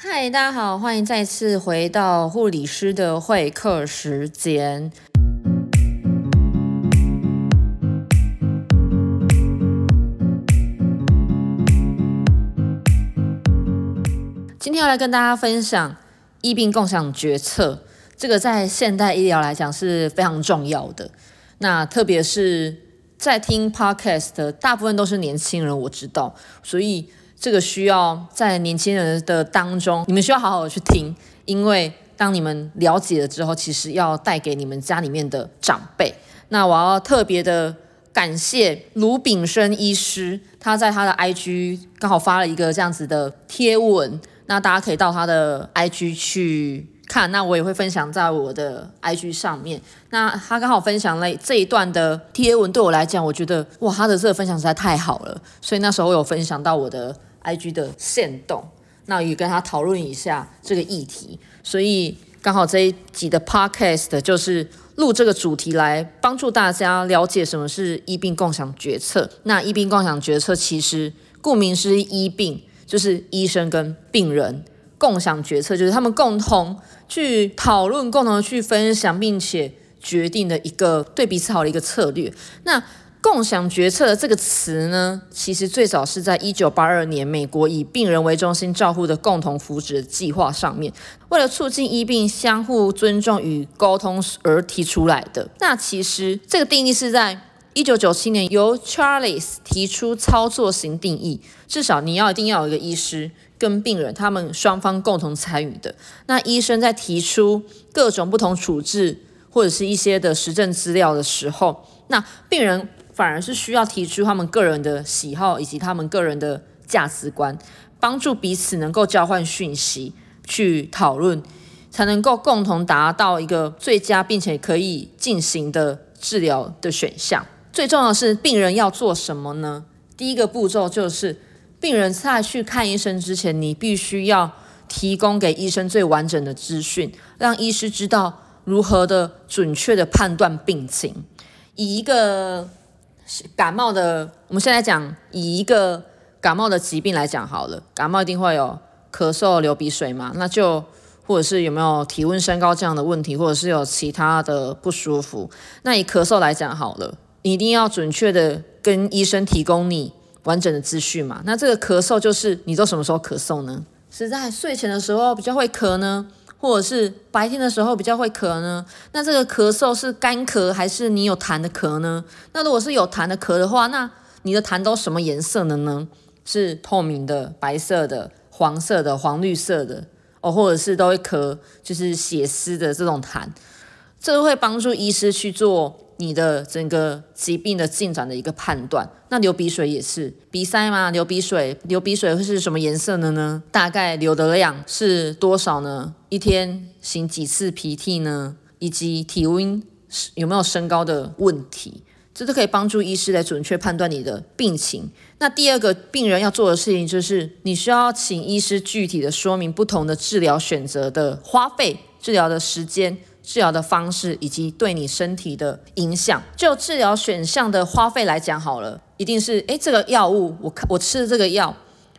嗨，大家好，欢迎再次回到护理师的会客时间。今天要来跟大家分享医病共享决策，这个在现代医疗来讲是非常重要的。那特别是在听 podcast 的大部分都是年轻人，我知道，所以。这个需要在年轻人的当中，你们需要好好的去听，因为当你们了解了之后，其实要带给你们家里面的长辈。那我要特别的感谢卢炳生医师，他在他的 IG 刚好发了一个这样子的贴文，那大家可以到他的 IG 去看，那我也会分享在我的 IG 上面。那他刚好分享了这一段的贴文，对我来讲，我觉得哇，他的这个分享实在太好了，所以那时候有分享到我的。I G 的线动，那也跟他讨论一下这个议题，所以刚好这一集的 Podcast 就是录这个主题来帮助大家了解什么是医病共享决策。那医病共享决策其实顾名思义，医病就是医生跟病人共享决策，就是他们共同去讨论、共同去分享，并且决定的一个对彼此好的一个策略。那共享决策的这个词呢，其实最早是在一九八二年，美国以病人为中心照护的共同福祉计划上面，为了促进医病相互尊重与沟通而提出来的。那其实这个定义是在一九九七年由 Charles 提出操作型定义，至少你要一定要有一个医师跟病人，他们双方共同参与的。那医生在提出各种不同处置或者是一些的实证资料的时候，那病人。反而是需要提出他们个人的喜好以及他们个人的价值观，帮助彼此能够交换讯息，去讨论，才能够共同达到一个最佳并且可以进行的治疗的选项。最重要的是，病人要做什么呢？第一个步骤就是，病人在去看医生之前，你必须要提供给医生最完整的资讯，让医师知道如何的准确的判断病情，以一个。感冒的，我们现在讲以一个感冒的疾病来讲好了，感冒一定会有咳嗽、流鼻水嘛，那就或者是有没有体温升高这样的问题，或者是有其他的不舒服。那以咳嗽来讲好了，你一定要准确的跟医生提供你完整的资讯嘛。那这个咳嗽就是你都什么时候咳嗽呢？是在睡前的时候比较会咳呢？或者是白天的时候比较会咳呢？那这个咳嗽是干咳还是你有痰的咳呢？那如果是有痰的咳的话，那你的痰都什么颜色的呢？是透明的、白色的、黄色的、黄绿色的哦，或者是都会咳，就是血丝的这种痰，这会帮助医师去做。你的整个疾病的进展的一个判断，那流鼻水也是鼻塞吗？流鼻水，流鼻水会是什么颜色的呢？大概流的量是多少呢？一天擤几次鼻涕呢？以及体温有没有升高的问题？这都可以帮助医师来准确判断你的病情。那第二个病人要做的事情就是，你需要请医师具体的说明不同的治疗选择的花费、治疗的时间。治疗的方式以及对你身体的影响，就治疗选项的花费来讲好了，一定是诶，这个药物我看我吃的这个药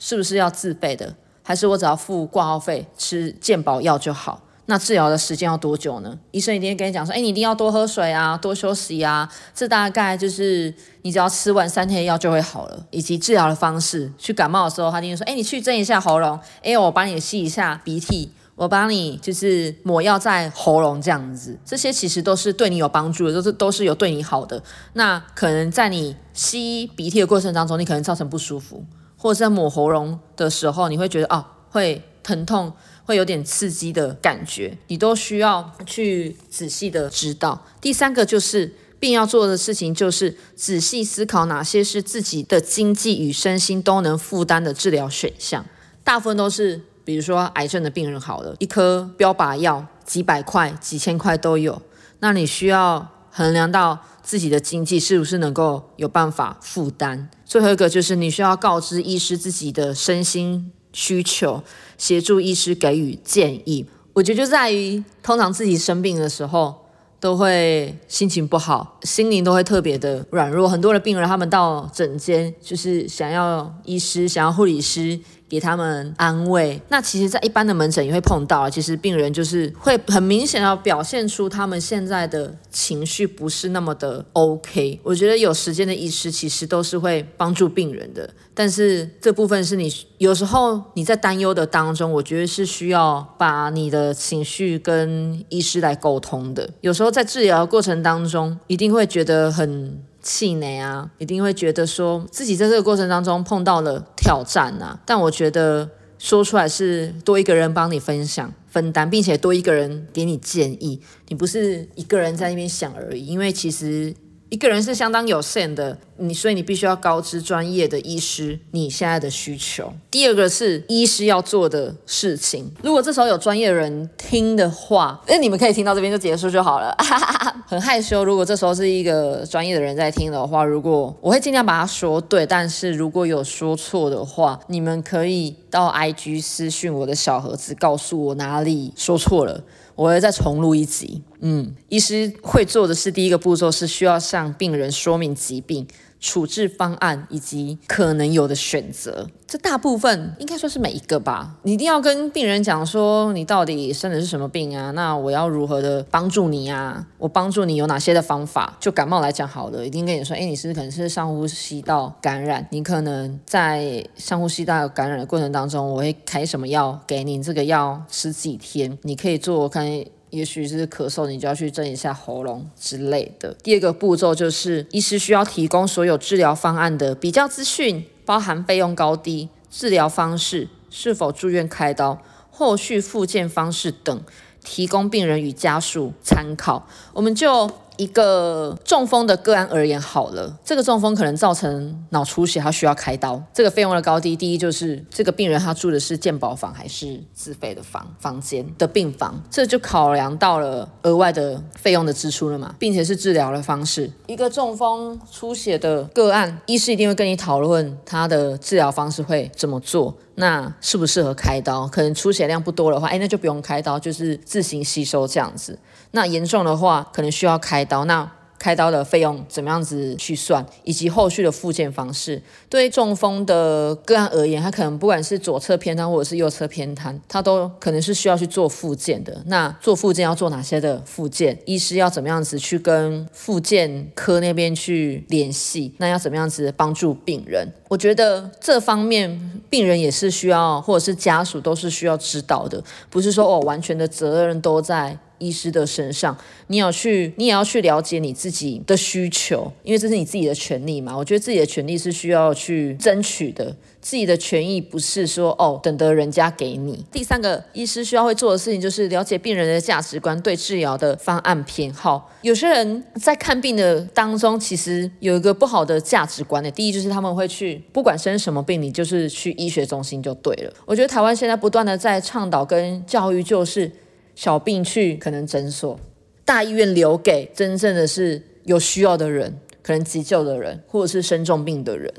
是不是要自费的，还是我只要付挂号费吃健保药就好？那治疗的时间要多久呢？医生一定跟你讲说，诶，你一定要多喝水啊，多休息啊，这大概就是你只要吃完三天药就会好了。以及治疗的方式，去感冒的时候，他一定说，诶，你去蒸一下喉咙，诶，我帮你吸一下鼻涕。我帮你就是抹药在喉咙这样子，这些其实都是对你有帮助的，都是都是有对你好的。那可能在你吸鼻涕的过程当中，你可能造成不舒服，或者在抹喉咙的时候，你会觉得哦会疼痛，会有点刺激的感觉，你都需要去仔细的知道。第三个就是病要做的事情，就是仔细思考哪些是自己的经济与身心都能负担的治疗选项，大部分都是。比如说癌症的病人好了，一颗标靶药几百块、几千块都有，那你需要衡量到自己的经济是不是能够有办法负担。最后一个就是你需要告知医师自己的身心需求，协助医师给予建议。我觉得就在于通常自己生病的时候都会心情不好，心灵都会特别的软弱。很多的病人他们到诊间就是想要医师、想要护理师。给他们安慰。那其实，在一般的门诊也会碰到，其实病人就是会很明显要表现出他们现在的情绪不是那么的 OK。我觉得有时间的医师其实都是会帮助病人的，但是这部分是你有时候你在担忧的当中，我觉得是需要把你的情绪跟医师来沟通的。有时候在治疗过程当中，一定会觉得很。气馁啊，一定会觉得说自己在这个过程当中碰到了挑战啊。但我觉得说出来是多一个人帮你分享、分担，并且多一个人给你建议，你不是一个人在那边想而已。因为其实。一个人是相当有限的，你所以你必须要告知专业的医师你现在的需求。第二个是医师要做的事情。如果这时候有专业人听的话，那你们可以听到这边就结束就好了。很害羞，如果这时候是一个专业的人在听的话，如果我会尽量把它说对，但是如果有说错的话，你们可以到 IG 私讯我的小盒子，告诉我哪里说错了。我会再重录一集。嗯，医师会做的是第一个步骤是需要向病人说明疾病、处置方案以及可能有的选择。这大部分应该说是每一个吧。你一定要跟病人讲说你到底生的是什么病啊？那我要如何的帮助你啊？我帮助你有哪些的方法？就感冒来讲好了，一定跟你说，哎，你是可能是上呼吸道感染，你可能在上呼吸道感染的过程当中，我会开什么药给你？这个药吃几天？你可以做开。也许是咳嗽，你就要去震一下喉咙之类的。第二个步骤就是，医师需要提供所有治疗方案的比较资讯，包含费用高低、治疗方式、是否住院开刀、后续复健方式等，提供病人与家属参考。我们就。一个中风的个案而言，好了，这个中风可能造成脑出血，他需要开刀。这个费用的高低，第一就是这个病人他住的是健保房还是自费的房房间的病房，这就考量到了额外的费用的支出了嘛，并且是治疗的方式。一个中风出血的个案，医师一定会跟你讨论他的治疗方式会怎么做。那适不适合开刀？可能出血量不多的话，哎，那就不用开刀，就是自行吸收这样子。那严重的话，可能需要开开刀。那开刀的费用怎么样子去算，以及后续的复健方式。对于中风的个案而言，他可能不管是左侧偏瘫或者是右侧偏瘫，他都可能是需要去做复健的。那做复健要做哪些的复健？医师要怎么样子去跟复健科那边去联系？那要怎么样子帮助病人？我觉得这方面病人也是需要，或者是家属都是需要知道的，不是说哦完全的责任都在。医师的身上，你要去，你也要去了解你自己的需求，因为这是你自己的权利嘛。我觉得自己的权利是需要去争取的，自己的权益不是说哦等得人家给你。第三个，医师需要会做的事情就是了解病人的价值观，对治疗的方案偏好。有些人在看病的当中，其实有一个不好的价值观的。第一就是他们会去，不管生什么病，你就是去医学中心就对了。我觉得台湾现在不断的在倡导跟教育，就是。小病去可能诊所，大医院留给真正的是有需要的人，可能急救的人，或者是生重病的人。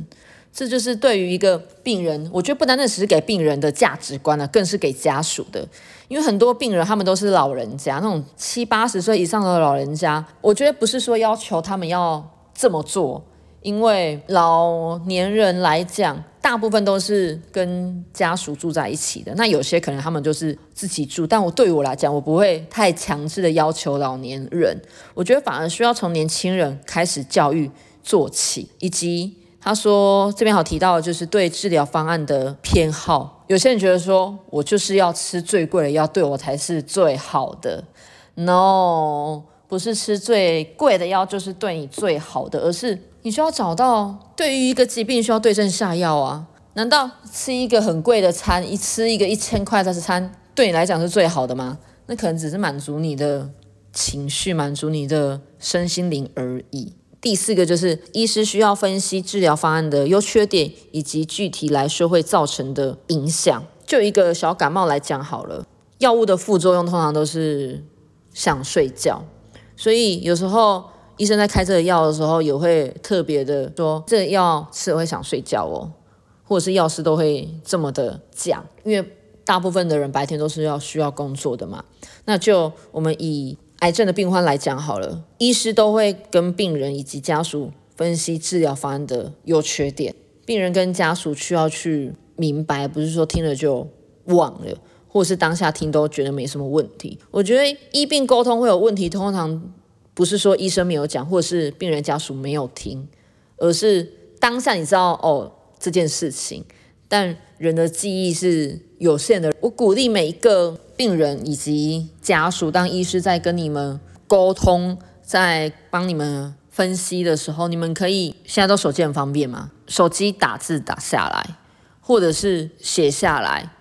这就是对于一个病人，我觉得不单单只是给病人的价值观呢，更是给家属的。因为很多病人他们都是老人家，那种七八十岁以上的老人家，我觉得不是说要求他们要这么做，因为老年人来讲。大部分都是跟家属住在一起的，那有些可能他们就是自己住，但我对于我来讲，我不会太强制的要求老年人，我觉得反而需要从年轻人开始教育做起，以及他说这边好提到就是对治疗方案的偏好，有些人觉得说我就是要吃最贵的药，对我才是最好的，no，不是吃最贵的药就是对你最好的，而是。你需要找到对于一个疾病需要对症下药啊？难道吃一个很贵的餐，一吃一个一千块的餐，对你来讲是最好的吗？那可能只是满足你的情绪，满足你的身心灵而已。第四个就是医师需要分析治疗方案的优缺点，以及具体来说会造成的影响。就一个小感冒来讲好了，药物的副作用通常都是想睡觉，所以有时候。医生在开这个药的时候，也会特别的说，这个药吃了会想睡觉哦，或者是药师都会这么的讲，因为大部分的人白天都是要需要工作的嘛。那就我们以癌症的病患来讲好了，医师都会跟病人以及家属分析治疗方案的优缺点，病人跟家属需要去明白，不是说听了就忘了，或是当下听都觉得没什么问题。我觉得医病沟通会有问题，通常不是说医生没有讲，或者是病人家属没有听，而是当下你知道哦这件事情，但人的记忆是有限的。我鼓励每一个病人以及家属，当医师在跟你们沟通，在帮你们。分析的时候，你们可以现在都手机很方便嘛？手机打字打下来，或者是写下来。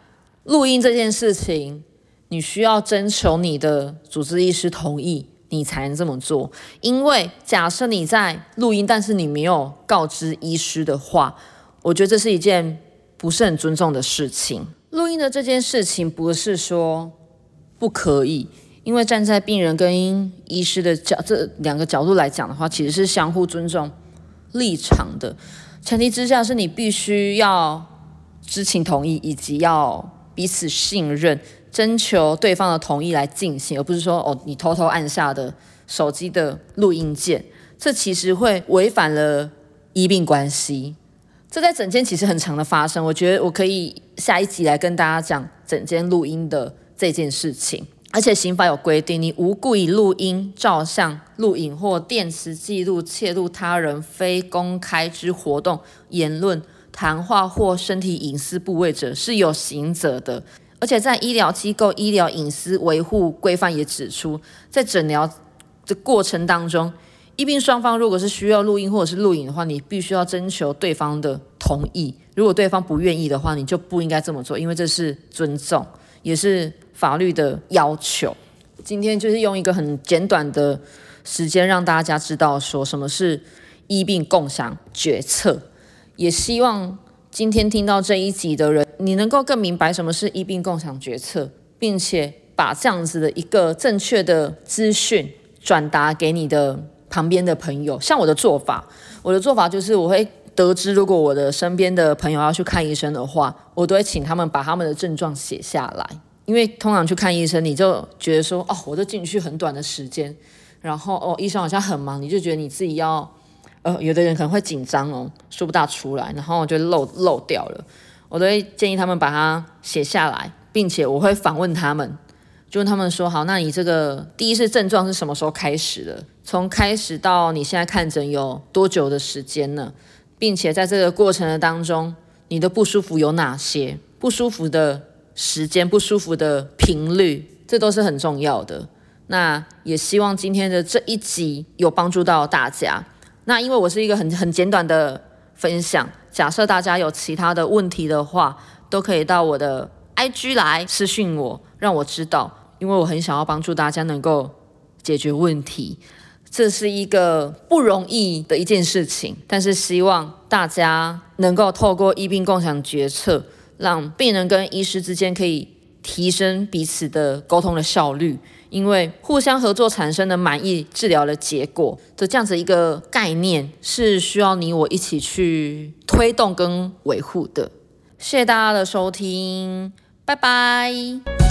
录音这件事情，你需要征求你的主治医师同意，你才能这么做。因为假设你在录音，但是你没有告知医师的话，我觉得这是一件不是很尊重的事情。录音的这件事情不是说不可以。因为站在病人跟医师的角这两个角度来讲的话，其实是相互尊重立场的前提之下，是你必须要知情同意，以及要彼此信任，征求对方的同意来进行，而不是说哦你偷偷按下的手机的录音键，这其实会违反了医病关系。这在整间其实很长的发生，我觉得我可以下一集来跟大家讲整间录音的这件事情。而且刑法有规定，你无故以录音、照相、录影或电磁记录窃录他人非公开之活动、言论、谈话或身体隐私部位者，是有刑责的。而且在医疗机构医疗隐私维护规范也指出，在诊疗的过程当中，医病双方如果是需要录音或者是录影的话，你必须要征求对方的同意。如果对方不愿意的话，你就不应该这么做，因为这是尊重，也是。法律的要求，今天就是用一个很简短的时间让大家知道说什么是医病共享决策，也希望今天听到这一集的人，你能够更明白什么是医病共享决策，并且把这样子的一个正确的资讯转达给你的旁边的朋友。像我的做法，我的做法就是我会得知，如果我的身边的朋友要去看医生的话，我都会请他们把他们的症状写下来。因为通常去看医生，你就觉得说，哦，我都进去很短的时间，然后哦，医生好像很忙，你就觉得你自己要，呃，有的人可能会紧张哦，说不大出来，然后就漏漏掉了。我都会建议他们把它写下来，并且我会访问他们，就问他们说，好，那你这个第一次症状是什么时候开始的？从开始到你现在看诊有多久的时间呢？并且在这个过程的当中，你的不舒服有哪些？不舒服的。时间不舒服的频率，这都是很重要的。那也希望今天的这一集有帮助到大家。那因为我是一个很很简短的分享，假设大家有其他的问题的话，都可以到我的 IG 来私信我，让我知道。因为我很想要帮助大家能够解决问题，这是一个不容易的一件事情。但是希望大家能够透过医病共享决策。让病人跟医师之间可以提升彼此的沟通的效率，因为互相合作产生的满意治疗的结果的这样子一个概念，是需要你我一起去推动跟维护的。谢谢大家的收听，拜拜。